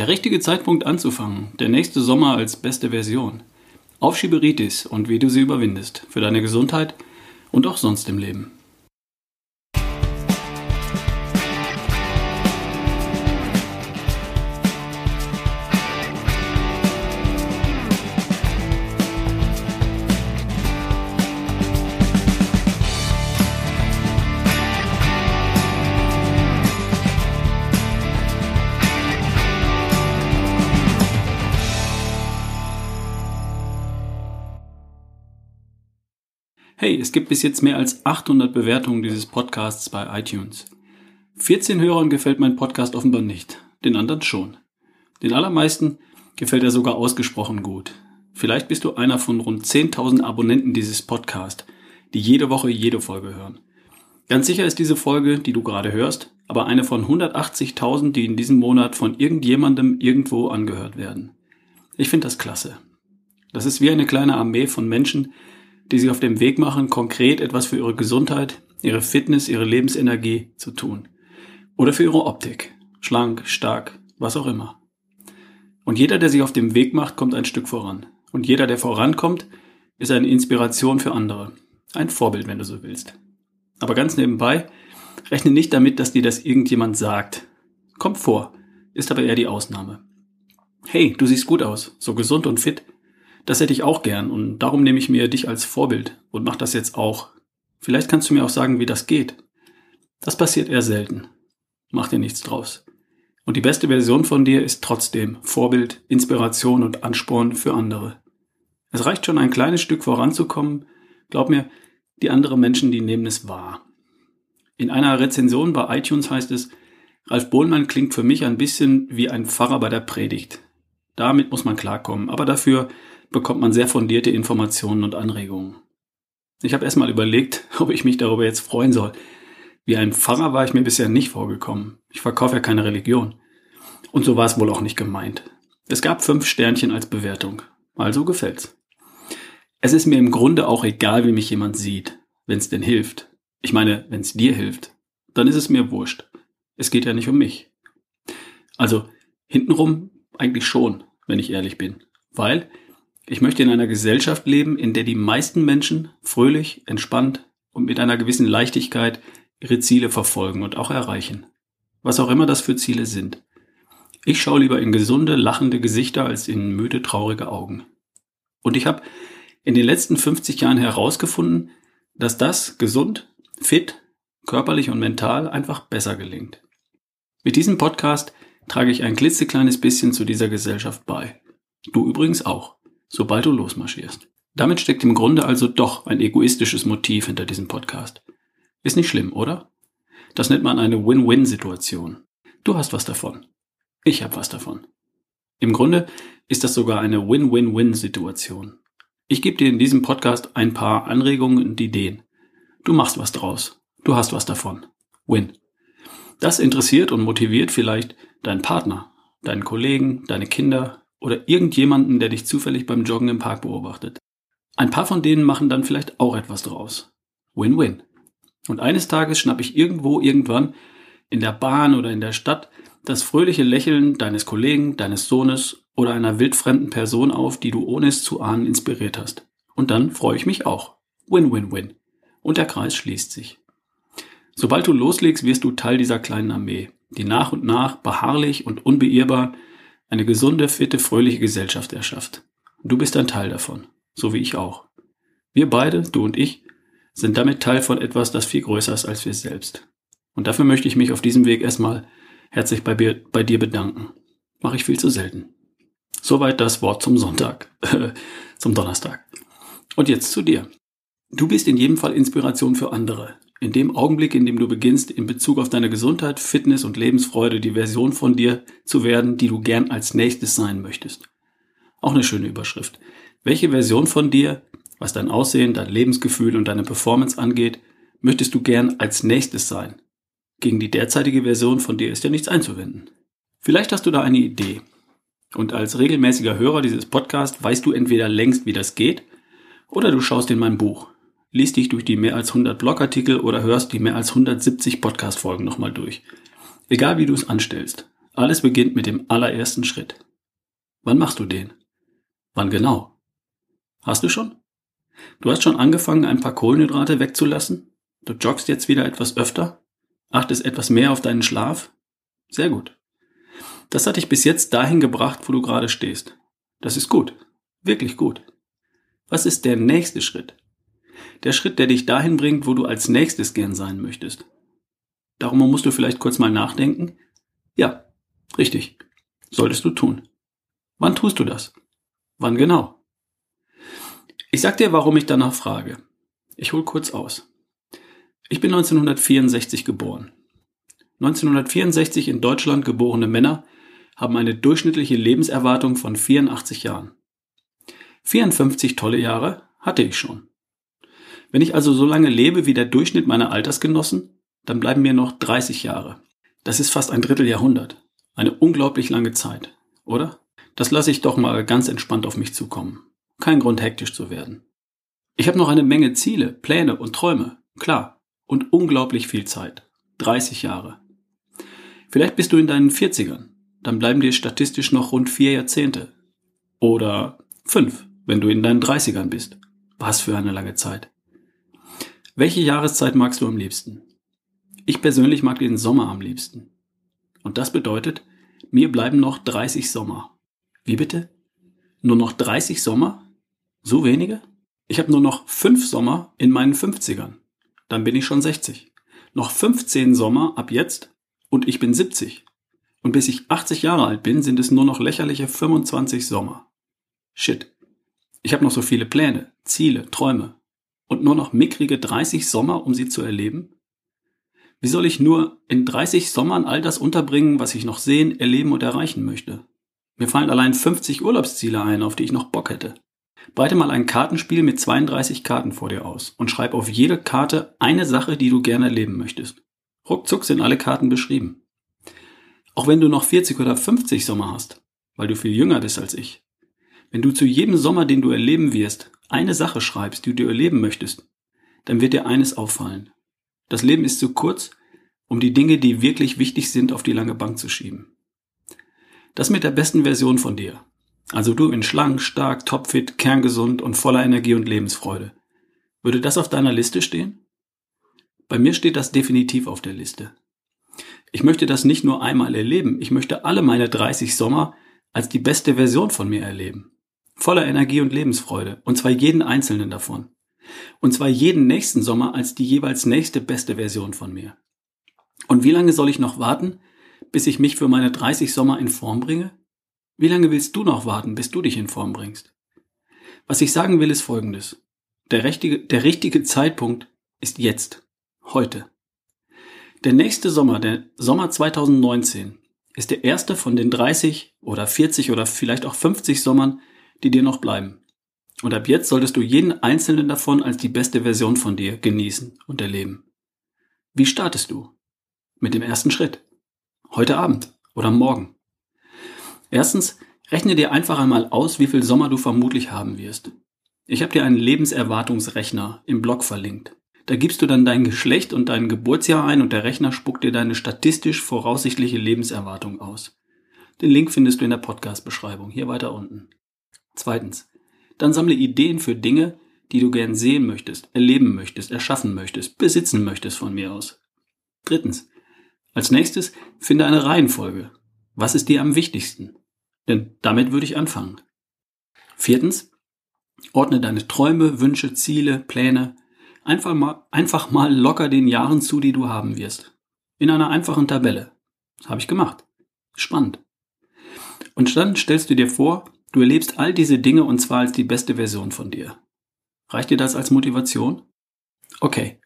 Der richtige Zeitpunkt anzufangen, der nächste Sommer als beste Version. Auf Schieberitis und wie du sie überwindest, für deine Gesundheit und auch sonst im Leben. Es gibt bis jetzt mehr als 800 Bewertungen dieses Podcasts bei iTunes. 14 Hörern gefällt mein Podcast offenbar nicht, den anderen schon. Den allermeisten gefällt er sogar ausgesprochen gut. Vielleicht bist du einer von rund 10.000 Abonnenten dieses Podcasts, die jede Woche jede Folge hören. Ganz sicher ist diese Folge, die du gerade hörst, aber eine von 180.000, die in diesem Monat von irgendjemandem irgendwo angehört werden. Ich finde das klasse. Das ist wie eine kleine Armee von Menschen, die sich auf dem Weg machen, konkret etwas für ihre Gesundheit, ihre Fitness, ihre Lebensenergie zu tun. Oder für ihre Optik. Schlank, stark, was auch immer. Und jeder, der sich auf dem Weg macht, kommt ein Stück voran. Und jeder, der vorankommt, ist eine Inspiration für andere. Ein Vorbild, wenn du so willst. Aber ganz nebenbei, rechne nicht damit, dass dir das irgendjemand sagt. Kommt vor, ist aber eher die Ausnahme. Hey, du siehst gut aus, so gesund und fit. Das hätte ich auch gern und darum nehme ich mir dich als Vorbild und mach das jetzt auch. Vielleicht kannst du mir auch sagen, wie das geht. Das passiert eher selten. Mach dir nichts draus. Und die beste Version von dir ist trotzdem Vorbild, Inspiration und Ansporn für andere. Es reicht schon ein kleines Stück voranzukommen. Glaub mir, die anderen Menschen, die nehmen es wahr. In einer Rezension bei iTunes heißt es, Ralf Bohlmann klingt für mich ein bisschen wie ein Pfarrer bei der Predigt. Damit muss man klarkommen, aber dafür bekommt man sehr fundierte Informationen und Anregungen. Ich habe erstmal überlegt, ob ich mich darüber jetzt freuen soll. Wie ein Pfarrer war ich mir bisher nicht vorgekommen. Ich verkaufe ja keine Religion. Und so war es wohl auch nicht gemeint. Es gab fünf Sternchen als Bewertung. Also gefällt's. Es ist mir im Grunde auch egal, wie mich jemand sieht, wenn es denn hilft. Ich meine, wenn es dir hilft, dann ist es mir wurscht. Es geht ja nicht um mich. Also hintenrum eigentlich schon, wenn ich ehrlich bin. Weil ich möchte in einer Gesellschaft leben, in der die meisten Menschen fröhlich, entspannt und mit einer gewissen Leichtigkeit ihre Ziele verfolgen und auch erreichen. Was auch immer das für Ziele sind. Ich schaue lieber in gesunde, lachende Gesichter als in müde, traurige Augen. Und ich habe in den letzten 50 Jahren herausgefunden, dass das gesund, fit, körperlich und mental einfach besser gelingt. Mit diesem Podcast trage ich ein klitzekleines bisschen zu dieser Gesellschaft bei. Du übrigens auch sobald du losmarschierst. Damit steckt im Grunde also doch ein egoistisches Motiv hinter diesem Podcast. Ist nicht schlimm, oder? Das nennt man eine Win-Win-Situation. Du hast was davon. Ich habe was davon. Im Grunde ist das sogar eine Win-Win-Win-Situation. Ich gebe dir in diesem Podcast ein paar Anregungen und Ideen. Du machst was draus. Du hast was davon. Win. Das interessiert und motiviert vielleicht deinen Partner, deinen Kollegen, deine Kinder, oder irgendjemanden, der dich zufällig beim Joggen im Park beobachtet. Ein paar von denen machen dann vielleicht auch etwas draus. Win-win. Und eines Tages schnapp ich irgendwo irgendwann in der Bahn oder in der Stadt das fröhliche Lächeln deines Kollegen, deines Sohnes oder einer wildfremden Person auf, die du ohne es zu ahnen inspiriert hast. Und dann freue ich mich auch. Win-win-win. Und der Kreis schließt sich. Sobald du loslegst, wirst du Teil dieser kleinen Armee, die nach und nach beharrlich und unbeirrbar eine gesunde, fitte, fröhliche Gesellschaft erschafft. Du bist ein Teil davon, so wie ich auch. Wir beide, du und ich, sind damit Teil von etwas, das viel größer ist als wir selbst. Und dafür möchte ich mich auf diesem Weg erstmal herzlich bei, bei dir bedanken. Mache ich viel zu selten. Soweit das Wort zum Sonntag, zum Donnerstag. Und jetzt zu dir. Du bist in jedem Fall Inspiration für andere. In dem Augenblick, in dem du beginnst, in Bezug auf deine Gesundheit, Fitness und Lebensfreude die Version von dir zu werden, die du gern als nächstes sein möchtest. Auch eine schöne Überschrift. Welche Version von dir, was dein Aussehen, dein Lebensgefühl und deine Performance angeht, möchtest du gern als nächstes sein? Gegen die derzeitige Version von dir ist ja nichts einzuwenden. Vielleicht hast du da eine Idee. Und als regelmäßiger Hörer dieses Podcasts weißt du entweder längst, wie das geht, oder du schaust in mein Buch liest dich durch die mehr als 100 Blogartikel oder hörst die mehr als 170 Podcast-Folgen nochmal durch. Egal wie du es anstellst. Alles beginnt mit dem allerersten Schritt. Wann machst du den? Wann genau? Hast du schon? Du hast schon angefangen, ein paar Kohlenhydrate wegzulassen? Du joggst jetzt wieder etwas öfter? Achtest etwas mehr auf deinen Schlaf? Sehr gut. Das hat dich bis jetzt dahin gebracht, wo du gerade stehst. Das ist gut. Wirklich gut. Was ist der nächste Schritt? Der Schritt, der dich dahin bringt, wo du als nächstes gern sein möchtest. Darum musst du vielleicht kurz mal nachdenken. Ja, richtig. Solltest du tun. Wann tust du das? Wann genau? Ich sag dir, warum ich danach frage. Ich hol kurz aus. Ich bin 1964 geboren. 1964 in Deutschland geborene Männer haben eine durchschnittliche Lebenserwartung von 84 Jahren. 54 tolle Jahre hatte ich schon. Wenn ich also so lange lebe wie der Durchschnitt meiner Altersgenossen, dann bleiben mir noch 30 Jahre. Das ist fast ein Dritteljahrhundert. Eine unglaublich lange Zeit, oder? Das lasse ich doch mal ganz entspannt auf mich zukommen. Kein Grund hektisch zu werden. Ich habe noch eine Menge Ziele, Pläne und Träume, klar. Und unglaublich viel Zeit. 30 Jahre. Vielleicht bist du in deinen 40ern. Dann bleiben dir statistisch noch rund vier Jahrzehnte. Oder fünf, wenn du in deinen 30ern bist. Was für eine lange Zeit. Welche Jahreszeit magst du am liebsten? Ich persönlich mag den Sommer am liebsten. Und das bedeutet, mir bleiben noch 30 Sommer. Wie bitte? Nur noch 30 Sommer? So wenige? Ich habe nur noch 5 Sommer in meinen 50ern. Dann bin ich schon 60. Noch 15 Sommer ab jetzt und ich bin 70. Und bis ich 80 Jahre alt bin, sind es nur noch lächerliche 25 Sommer. Shit. Ich habe noch so viele Pläne, Ziele, Träume. Und nur noch mickrige 30 Sommer, um sie zu erleben? Wie soll ich nur in 30 Sommern all das unterbringen, was ich noch sehen, erleben und erreichen möchte? Mir fallen allein 50 Urlaubsziele ein, auf die ich noch Bock hätte. Breite mal ein Kartenspiel mit 32 Karten vor dir aus und schreib auf jede Karte eine Sache, die du gerne erleben möchtest. Ruckzuck sind alle Karten beschrieben. Auch wenn du noch 40 oder 50 Sommer hast, weil du viel jünger bist als ich. Wenn du zu jedem Sommer, den du erleben wirst, eine Sache schreibst, die du erleben möchtest, dann wird dir eines auffallen. Das Leben ist zu kurz, um die Dinge, die wirklich wichtig sind, auf die lange Bank zu schieben. Das mit der besten Version von dir. Also du in schlank, stark, topfit, kerngesund und voller Energie und Lebensfreude. Würde das auf deiner Liste stehen? Bei mir steht das definitiv auf der Liste. Ich möchte das nicht nur einmal erleben, ich möchte alle meine 30 Sommer als die beste Version von mir erleben. Voller Energie und Lebensfreude, und zwar jeden einzelnen davon. Und zwar jeden nächsten Sommer als die jeweils nächste beste Version von mir. Und wie lange soll ich noch warten, bis ich mich für meine 30 Sommer in Form bringe? Wie lange willst du noch warten, bis du dich in Form bringst? Was ich sagen will, ist Folgendes. Der richtige, der richtige Zeitpunkt ist jetzt, heute. Der nächste Sommer, der Sommer 2019, ist der erste von den 30 oder 40 oder vielleicht auch 50 Sommern, die dir noch bleiben. Und ab jetzt solltest du jeden einzelnen davon als die beste Version von dir genießen und erleben. Wie startest du? Mit dem ersten Schritt. Heute Abend oder morgen. Erstens, rechne dir einfach einmal aus, wie viel Sommer du vermutlich haben wirst. Ich habe dir einen Lebenserwartungsrechner im Blog verlinkt. Da gibst du dann dein Geschlecht und dein Geburtsjahr ein und der Rechner spuckt dir deine statistisch voraussichtliche Lebenserwartung aus. Den Link findest du in der Podcast-Beschreibung, hier weiter unten. Zweitens. Dann sammle Ideen für Dinge, die du gern sehen möchtest, erleben möchtest, erschaffen möchtest, besitzen möchtest von mir aus. Drittens. Als nächstes finde eine Reihenfolge. Was ist dir am wichtigsten? Denn damit würde ich anfangen. Viertens. Ordne deine Träume, Wünsche, Ziele, Pläne einfach mal, einfach mal locker den Jahren zu, die du haben wirst. In einer einfachen Tabelle. Das habe ich gemacht. Spannend. Und dann stellst du dir vor, du erlebst all diese Dinge und zwar als die beste Version von dir. Reicht dir das als Motivation? Okay.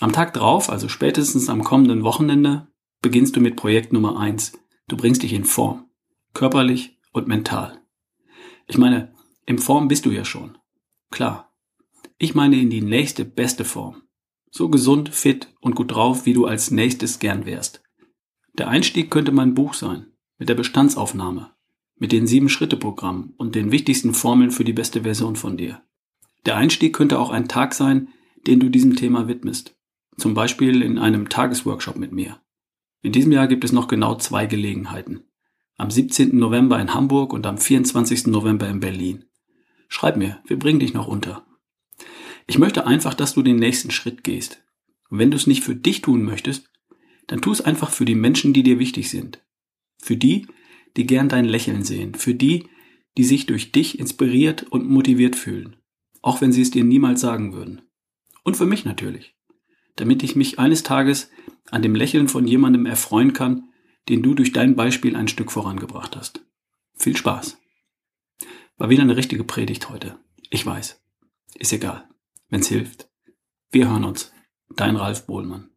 Am Tag drauf, also spätestens am kommenden Wochenende, beginnst du mit Projekt Nummer eins. Du bringst dich in Form. Körperlich und mental. Ich meine, in Form bist du ja schon. Klar. Ich meine in die nächste beste Form. So gesund, fit und gut drauf, wie du als nächstes gern wärst. Der Einstieg könnte mein Buch sein, mit der Bestandsaufnahme, mit den sieben Schritte Programm und den wichtigsten Formeln für die beste Version von dir. Der Einstieg könnte auch ein Tag sein, den du diesem Thema widmest. Zum Beispiel in einem Tagesworkshop mit mir. In diesem Jahr gibt es noch genau zwei Gelegenheiten. Am 17. November in Hamburg und am 24. November in Berlin. Schreib mir, wir bringen dich noch unter. Ich möchte einfach, dass du den nächsten Schritt gehst. Und wenn du es nicht für dich tun möchtest, dann tu es einfach für die Menschen, die dir wichtig sind. Für die, die gern dein Lächeln sehen. Für die, die sich durch dich inspiriert und motiviert fühlen. Auch wenn sie es dir niemals sagen würden. Und für mich natürlich. Damit ich mich eines Tages an dem Lächeln von jemandem erfreuen kann, den du durch dein Beispiel ein Stück vorangebracht hast. Viel Spaß. War wieder eine richtige Predigt heute. Ich weiß. Ist egal. Wenn's hilft. Wir hören uns. Dein Ralf Bohlmann.